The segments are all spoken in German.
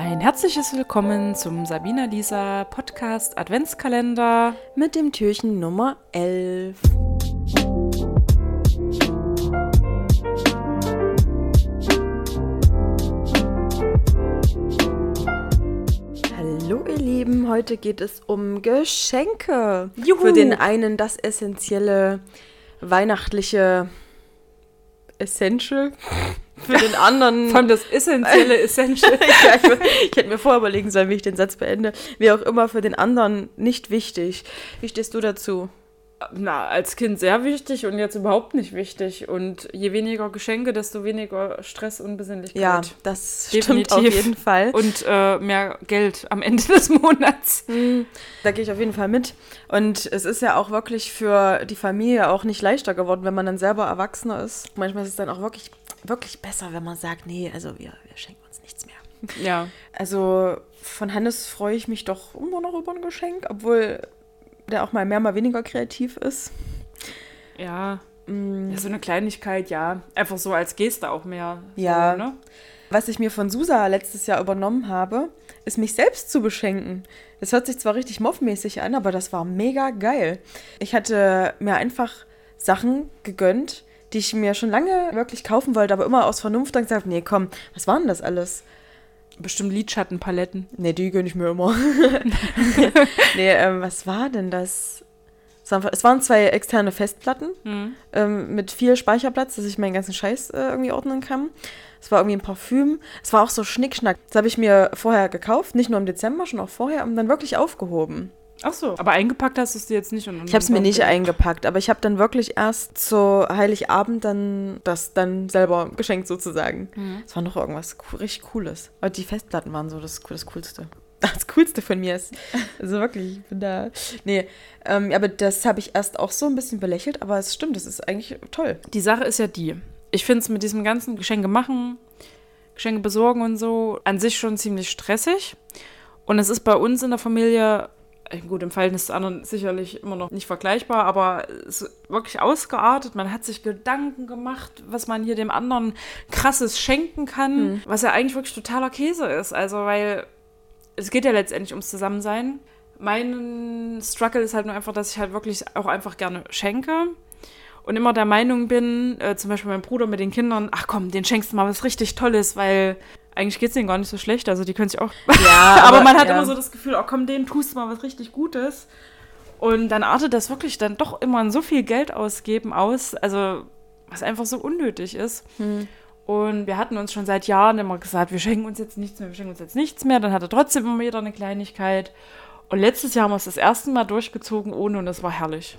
Ein herzliches Willkommen zum Sabina Lisa Podcast Adventskalender mit dem Türchen Nummer 11. Hallo ihr Lieben, heute geht es um Geschenke. Juhu. Für den einen das essentielle weihnachtliche Essential. Für den anderen. Von das essentielle Essential. ja, ich, ich, hätte mir vorher überlegen sollen, wie ich den Satz beende. Wie auch immer, für den anderen nicht wichtig. Wie stehst du dazu? Na, als Kind sehr wichtig und jetzt überhaupt nicht wichtig. Und je weniger Geschenke, desto weniger Stress und Besinnlichkeit. Ja, das Definitiv. stimmt auf jeden Fall. Und äh, mehr Geld am Ende des Monats. Mhm, da gehe ich auf jeden Fall mit. Und es ist ja auch wirklich für die Familie auch nicht leichter geworden, wenn man dann selber Erwachsener ist. Manchmal ist es dann auch wirklich, wirklich besser, wenn man sagt, nee, also wir, wir schenken uns nichts mehr. Ja. Also von Hannes freue ich mich doch immer noch über ein Geschenk, obwohl der auch mal mehr, mal weniger kreativ ist. Ja. Mm. ja so eine Kleinigkeit, ja. Einfach so als Geste auch mehr. Ja. So, ne? Was ich mir von Susa letztes Jahr übernommen habe, ist mich selbst zu beschenken. Das hört sich zwar richtig moffmäßig an, aber das war mega geil. Ich hatte mir einfach Sachen gegönnt, die ich mir schon lange wirklich kaufen wollte, aber immer aus Vernunft dann gesagt, nee, komm, was waren das alles? Bestimmt Lidschattenpaletten. Nee, die gönne ich mir immer. nee, ähm, was war denn das? Es waren zwei externe Festplatten mhm. ähm, mit viel Speicherplatz, dass ich meinen ganzen Scheiß äh, irgendwie ordnen kann. Es war irgendwie ein Parfüm. Es war auch so Schnickschnack. Das habe ich mir vorher gekauft, nicht nur im Dezember, schon auch vorher und dann wirklich aufgehoben. Ach so, aber eingepackt hast du es dir jetzt nicht? ich habe es mir nicht eingepackt, aber ich habe dann wirklich erst zu Heiligabend dann das dann selber geschenkt sozusagen. Mhm. Es mhm. war noch irgendwas richtig Cooles. Aber die Festplatten waren so das, das Coolste. Das Coolste von mir ist. Also wirklich, ich bin da. Nee, ähm, aber das habe ich erst auch so ein bisschen belächelt, aber es stimmt, das ist eigentlich toll. Die Sache ist ja die. Ich finde es mit diesem ganzen Geschenke machen, Geschenke besorgen und so an sich schon ziemlich stressig. Und es ist bei uns in der Familie gut, im Verhältnis zu anderen sicherlich immer noch nicht vergleichbar, aber es ist wirklich ausgeartet. Man hat sich Gedanken gemacht, was man hier dem anderen krasses schenken kann, mhm. was ja eigentlich wirklich totaler Käse ist. Also, weil es geht ja letztendlich ums Zusammensein. Mein Struggle ist halt nur einfach, dass ich halt wirklich auch einfach gerne schenke und immer der Meinung bin, äh, zum Beispiel mein Bruder mit den Kindern, ach komm, den schenkst du mal was richtig Tolles, weil eigentlich geht es denen gar nicht so schlecht. Also die können sich auch. Ja, aber, aber, man hat ja. immer so das Gefühl, oh komm, denen tust du mal was richtig Gutes. Und dann artet das wirklich dann doch immer in so viel Geld ausgeben aus, also was einfach so unnötig ist. Hm. Und wir hatten uns schon seit Jahren immer gesagt, wir schenken uns jetzt nichts mehr, wir schenken uns jetzt nichts mehr. Dann hatte trotzdem immer wieder eine Kleinigkeit. Und letztes Jahr haben wir es das erste Mal durchgezogen ohne und es war herrlich.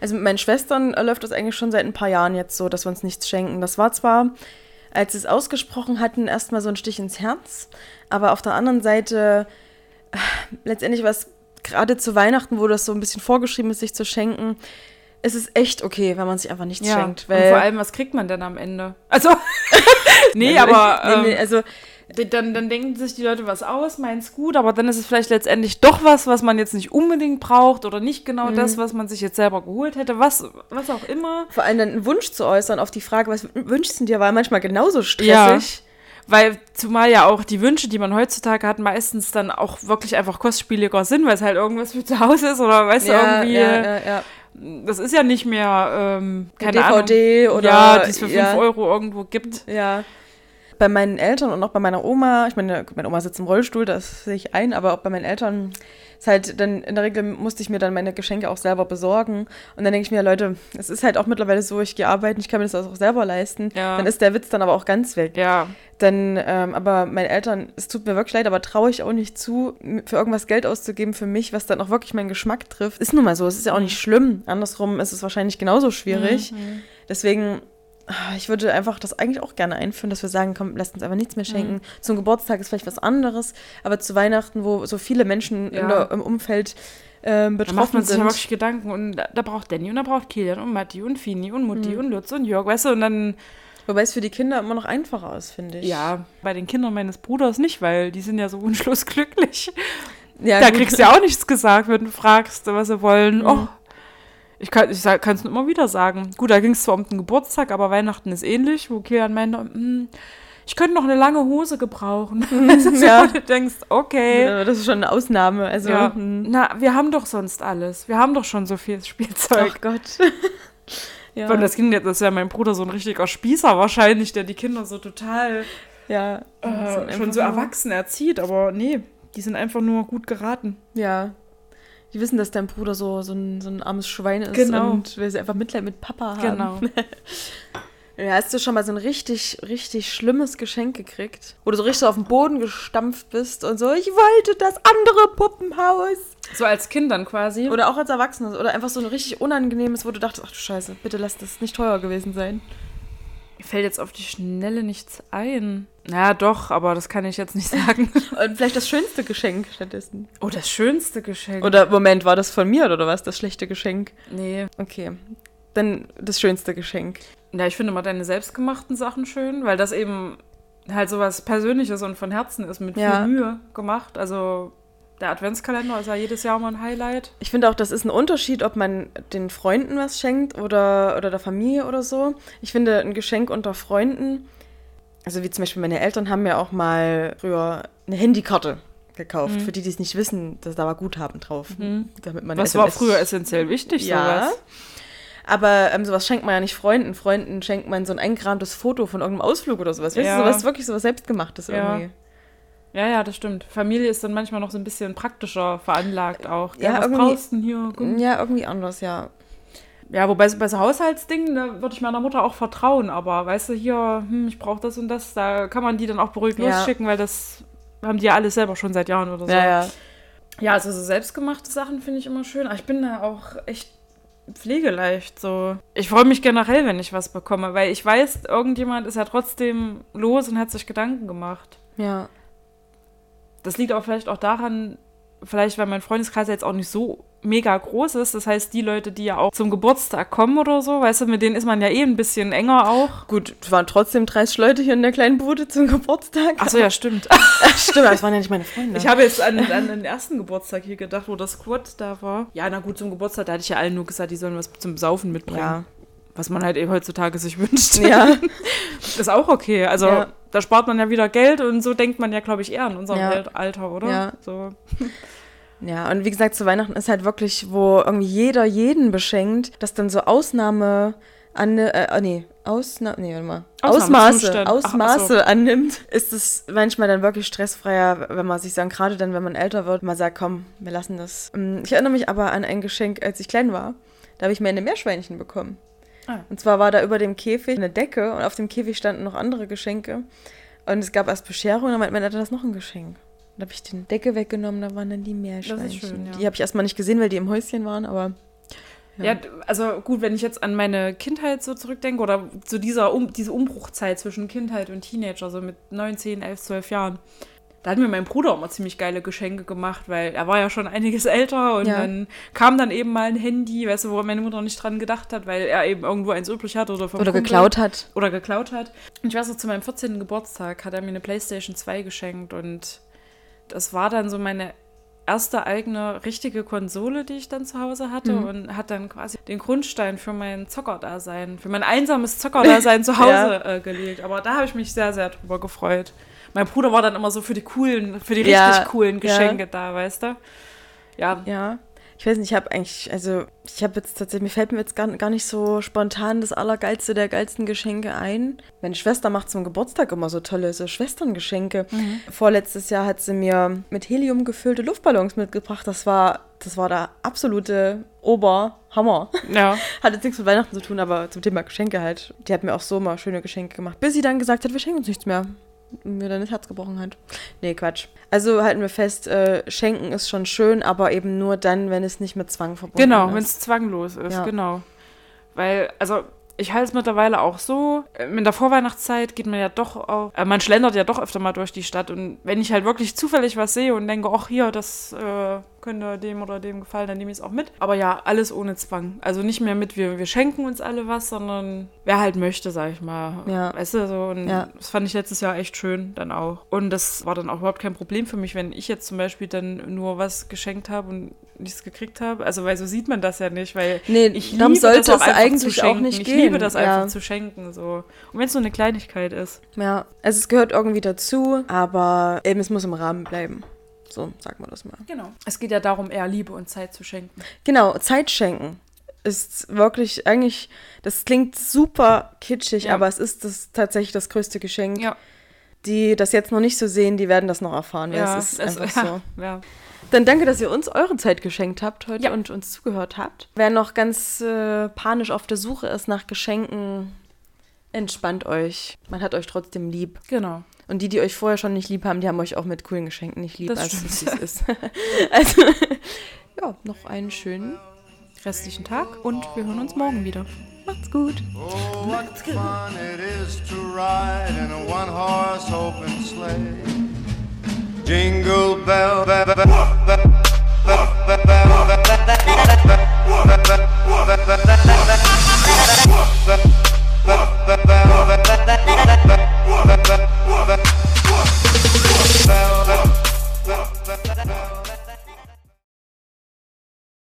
Also mit meinen Schwestern läuft das eigentlich schon seit ein paar Jahren jetzt so, dass wir uns nichts schenken. Das war zwar als sie es ausgesprochen hatten, erstmal so ein Stich ins Herz. Aber auf der anderen Seite, äh, letztendlich war es gerade zu Weihnachten, wo das so ein bisschen vorgeschrieben ist, sich zu schenken, ist es echt okay, wenn man sich einfach nichts ja. schenkt. Weil und vor allem, was kriegt man denn am Ende? Also, nee, also, aber. Nee, nee, ähm, also, dann, dann denken sich die Leute was aus, meint's gut, aber dann ist es vielleicht letztendlich doch was, was man jetzt nicht unbedingt braucht oder nicht genau mhm. das, was man sich jetzt selber geholt hätte, was, was auch immer. Vor allem dann einen Wunsch zu äußern auf die Frage, was wünschst du dir, war manchmal genauso stressig. Ja. Weil zumal ja auch die Wünsche, die man heutzutage hat, meistens dann auch wirklich einfach kostspieliger sind, weil es halt irgendwas für zu Hause ist oder weißt ja, du, irgendwie. Ja, ja, ja. Das ist ja nicht mehr, ähm, keine DVD Ahnung, oder. Ja, die es für 5 Euro irgendwo gibt. Ja bei meinen Eltern und auch bei meiner Oma, ich meine, meine Oma sitzt im Rollstuhl, das sehe ich ein, aber auch bei meinen Eltern ist halt dann, in der Regel musste ich mir dann meine Geschenke auch selber besorgen. Und dann denke ich mir, Leute, es ist halt auch mittlerweile so, ich gehe arbeiten, ich kann mir das auch selber leisten. Ja. Dann ist der Witz dann aber auch ganz weg. Ja. Dann, ähm, aber meine Eltern, es tut mir wirklich leid, aber traue ich auch nicht zu, für irgendwas Geld auszugeben für mich, was dann auch wirklich meinen Geschmack trifft. Ist nun mal so, es ist ja auch nicht schlimm. Andersrum ist es wahrscheinlich genauso schwierig. Mhm. Deswegen ich würde einfach das eigentlich auch gerne einführen, dass wir sagen, komm, lasst uns einfach nichts mehr schenken. Mhm. Zum Geburtstag ist vielleicht was anderes, aber zu Weihnachten, wo so viele Menschen ja. der, im Umfeld äh, betroffen da macht man sich ja wirklich Gedanken und da, da, braucht Danny und da braucht Kilian und Matti und Fini und Mutti mhm. und Lutz und Jörg, weißt du, und dann Wobei es für die Kinder immer noch einfacher ist, finde ich. Ja, bei den Kindern meines Bruders nicht, weil die sind ja so wunschlos glücklich. Ja, da gut. kriegst du ja auch nichts gesagt, wenn du fragst, was sie wollen. Mhm. Oh, ich kann es immer wieder sagen. Gut, da ging es zwar um den Geburtstag, aber Weihnachten ist ähnlich, wo Kilian meinte, hm, ich könnte noch eine lange Hose gebrauchen. Ja. ja. Du denkst, okay. Ja, Das ist schon eine Ausnahme. Also, Ja. hm. Na, wir haben doch sonst alles. Wir haben doch schon so viel Spielzeug. Ach Gott. ja. Und das Kind, das ist ja mein Bruder so ein richtiger Spießer wahrscheinlich, der die Kinder so total ja. äh, schon so erwachsen erzieht. Aber nee, die sind einfach nur gut geraten. Ja. Die wissen, dass dein Bruder so, so, ein, so ein armes Schwein ist Genau. und weil sie einfach Mitleid mit Papa haben. Genau. Ja, hast du schon mal so ein richtig, richtig schlimmes Geschenk gekriegt? Wo du so richtig auf den Boden gestampft bist und so, ich wollte das andere Puppenhaus. So als Kind dann quasi. Oder auch als Erwachsenes. Oder einfach so ein richtig unangenehmes, wo du dachtest, ach du Scheiße, bitte lass das nicht teuer gewesen sein. Mir fällt jetzt auf die Schnelle nichts ein. Na doch, aber das kann ich jetzt nicht sagen. Und vielleicht das schönste Geschenk stattdessen. Oh, das schönste Geschenk. Oder, Moment, war das von mir oder was, das schlechte Geschenk? Nee. Okay. Dann das schönste Geschenk. Ja, ich finde immer deine selbstgemachten Sachen schön, weil das eben halt so was Persönliches und von Herzen ist, mit Ja. viel Mühe gemacht. Also der Adventskalender ist ja jedes Jahr mal ein Highlight. Ich finde auch, das ist ein Unterschied, ob man den Freunden was schenkt oder, oder der Familie oder so. Ich finde, ein Geschenk unter Freunden, also wie zum Beispiel meine Eltern haben mir auch mal früher eine Handykarte gekauft. Für die, die es nicht wissen, dass da war Guthaben drauf. Damit man Was war SMS früher essentiell wichtig, Ja. sowas? Aber ähm, sowas schenkt man ja nicht Freunden. Freunden schenkt man so ein eingerahmtes Foto von irgendeinem Ausflug oder sowas. Weißt Ja. du, sowas wirklich sowas Selbstgemachtes Ja. irgendwie. Ja, ja, das stimmt. Familie ist dann manchmal noch so ein bisschen praktischer veranlagt auch. Ja, Ja, was irgendwie- brauchst du denn hier? Guck. Ja, irgendwie anders, ja. Ja, wobei so bei so Haushaltsdingen, da würde ich meiner Mutter auch vertrauen. Aber weißt du, hier, hm, ich brauche das und das, da kann man die dann auch beruhigt Ja. losschicken, weil das haben die ja alles selber schon seit Jahren oder so. Ja, ja. Ja, also so selbstgemachte Sachen finde ich immer schön. Aber ich bin da auch echt pflegeleicht so. Ich freue mich generell, wenn ich was bekomme, weil ich weiß, irgendjemand ist ja trotzdem los und hat sich Gedanken gemacht. Ja. Das liegt aber vielleicht auch daran, vielleicht weil mein Freundeskreis jetzt auch nicht so mega groß ist. Das heißt, die Leute, die ja auch zum Geburtstag kommen oder so, weißt du, mit denen ist man ja eh ein bisschen enger auch. Gut, es waren trotzdem 30 Leute hier in der kleinen Bude zum Geburtstag. Achso, ja, stimmt. Stimmt, das waren ja nicht meine Freunde. Ich habe jetzt an, an den ersten Geburtstag hier gedacht, wo das Squad da war. Ja, na gut, zum Geburtstag, da hatte ich ja allen nur gesagt, die sollen was zum Saufen mitbringen. ja. Was man halt eben heutzutage sich wünscht. Ja. Ist auch okay. Also Ja. da spart man ja wieder Geld und so denkt man ja, glaube ich, eher an unserem Ja. Alter, oder? Ja. So. Ja, und wie gesagt, zu Weihnachten ist halt wirklich, wo irgendwie jeder jeden beschenkt, dass dann so Ausnahme an, äh, nee, Ausna nee, warte mal. Ausmaße, Ausmaße ach so. annimmt, ist es manchmal dann wirklich stressfreier, wenn man sich sagen, gerade dann, wenn man älter wird, man sagt, komm, wir lassen das. Ähm, Ich erinnere mich aber an ein Geschenk, als ich klein war. Da habe ich mir eine Meerschweinchen bekommen. Ah. Und zwar war da über dem Käfig eine Decke und auf dem Käfig standen noch andere Geschenke. Und es gab erst Bescherung und dann meinte mein Eltern, das ist noch ein Geschenk. Dann habe ich die Decke weggenommen, da waren dann die Meerschweinchen. schön, ja. Die habe ich erstmal nicht gesehen, weil die im Häuschen waren, aber Ja. d- also gut, wenn ich jetzt an meine Kindheit so zurückdenke oder zu dieser um, diese Umbruchzeit zwischen Kindheit und Teenager, so mit 9, 10, 11, 12 Jahren, da hat mir mein Bruder immer ziemlich geile Geschenke gemacht, weil er war ja schon einiges älter und Ja. dann kam dann eben mal ein Handy, weißt du, wo meine Mutter nicht dran gedacht hat, weil er eben irgendwo eins übrig hat oder vom oder Kumpel. geklaut hat. oder geklaut hat. Und ich weiß noch, zu meinem 14. Geburtstag hat er mir eine Playstation 2 geschenkt und das war dann so meine erste eigene richtige Konsole, die ich dann zu Hause hatte Mhm. und hat dann quasi den Grundstein für mein Zockerdasein, für mein einsames Zockerdasein zu Hause äh, gelegt. Aber da habe ich mich sehr, sehr drüber gefreut. Mein Bruder war dann immer so für die coolen, für die richtig Ja, coolen ja. Geschenke da, weißt du? Ja, Ja. Ich weiß nicht, ich habe eigentlich, also ich habe jetzt tatsächlich, mir fällt mir jetzt gar, gar nicht so spontan das Allergeilste der geilsten Geschenke ein. Meine Schwester macht zum Geburtstag immer so tolle so Schwesterngeschenke. Vorletztes Jahr hat sie mir mit Helium gefüllte Luftballons mitgebracht. Das war, das war der absolute Oberhammer. ja. Hat jetzt nichts mit Weihnachten zu tun, aber zum Thema Geschenke halt. Die hat mir auch so mal schöne Geschenke gemacht, bis sie dann gesagt hat, wir schenken uns nichts mehr. Mir dann das Herz gebrochen hat. Nee, Quatsch. Also halten wir fest, äh, schenken ist schon schön, aber eben nur dann, wenn es nicht mit Zwang verbunden Genau, ist. wenn es zwanglos ist, Ja. genau. Weil, also, ich halte es mittlerweile auch so, äh, in der Vorweihnachtszeit geht man ja doch auch, äh, man schlendert ja doch öfter mal durch die Stadt und wenn ich halt wirklich zufällig was sehe und denke, ach hier, das äh, könnte dem oder dem gefallen, dann nehme ich es auch mit. Aber ja, alles ohne Zwang. Also nicht mehr mit, wir, wir schenken uns alle was, sondern wer halt möchte, sag ich mal. Ja. Weißt du, so. Und Ja. das fand ich letztes Jahr echt schön dann auch. Und das war dann auch überhaupt kein Problem für mich, wenn ich jetzt zum Beispiel dann nur was geschenkt habe und nichts gekriegt habe. Also, weil so sieht man das ja nicht, weil Nee, ich liebe sollte das auch es eigentlich auch nicht ich gehen. liebe das einfach Ja. zu schenken, so. Und wenn es nur eine Kleinigkeit ist. Ja, also es gehört irgendwie dazu, aber eben es muss im Rahmen bleiben. So, sagen wir das mal. Genau. Es geht ja darum, eher Liebe und Zeit zu schenken. Genau, Zeit schenken ist wirklich eigentlich, das klingt super kitschig, Ja. aber es ist das tatsächlich das größte Geschenk. Ja. Die das jetzt noch nicht so sehen, die werden das noch erfahren. Ja, es ist es- einfach ja, so. ja. Dann danke, dass ihr uns eure Zeit geschenkt habt heute und uns zugehört habt. Wer noch ganz äh, panisch auf der Suche ist nach Geschenken, entspannt euch. Man hat euch trotzdem lieb. Genau. Und die, die euch vorher schon nicht lieb haben, die haben euch auch mit coolen Geschenken nicht lieb, Das als stimmt. es es ist. also, ja, noch einen schönen. Restlichen Tag und wir hören uns morgen wieder. Macht's gut. Oh, what fun it is to ride in a one horse open sleigh. Jingle bell, bell, bell.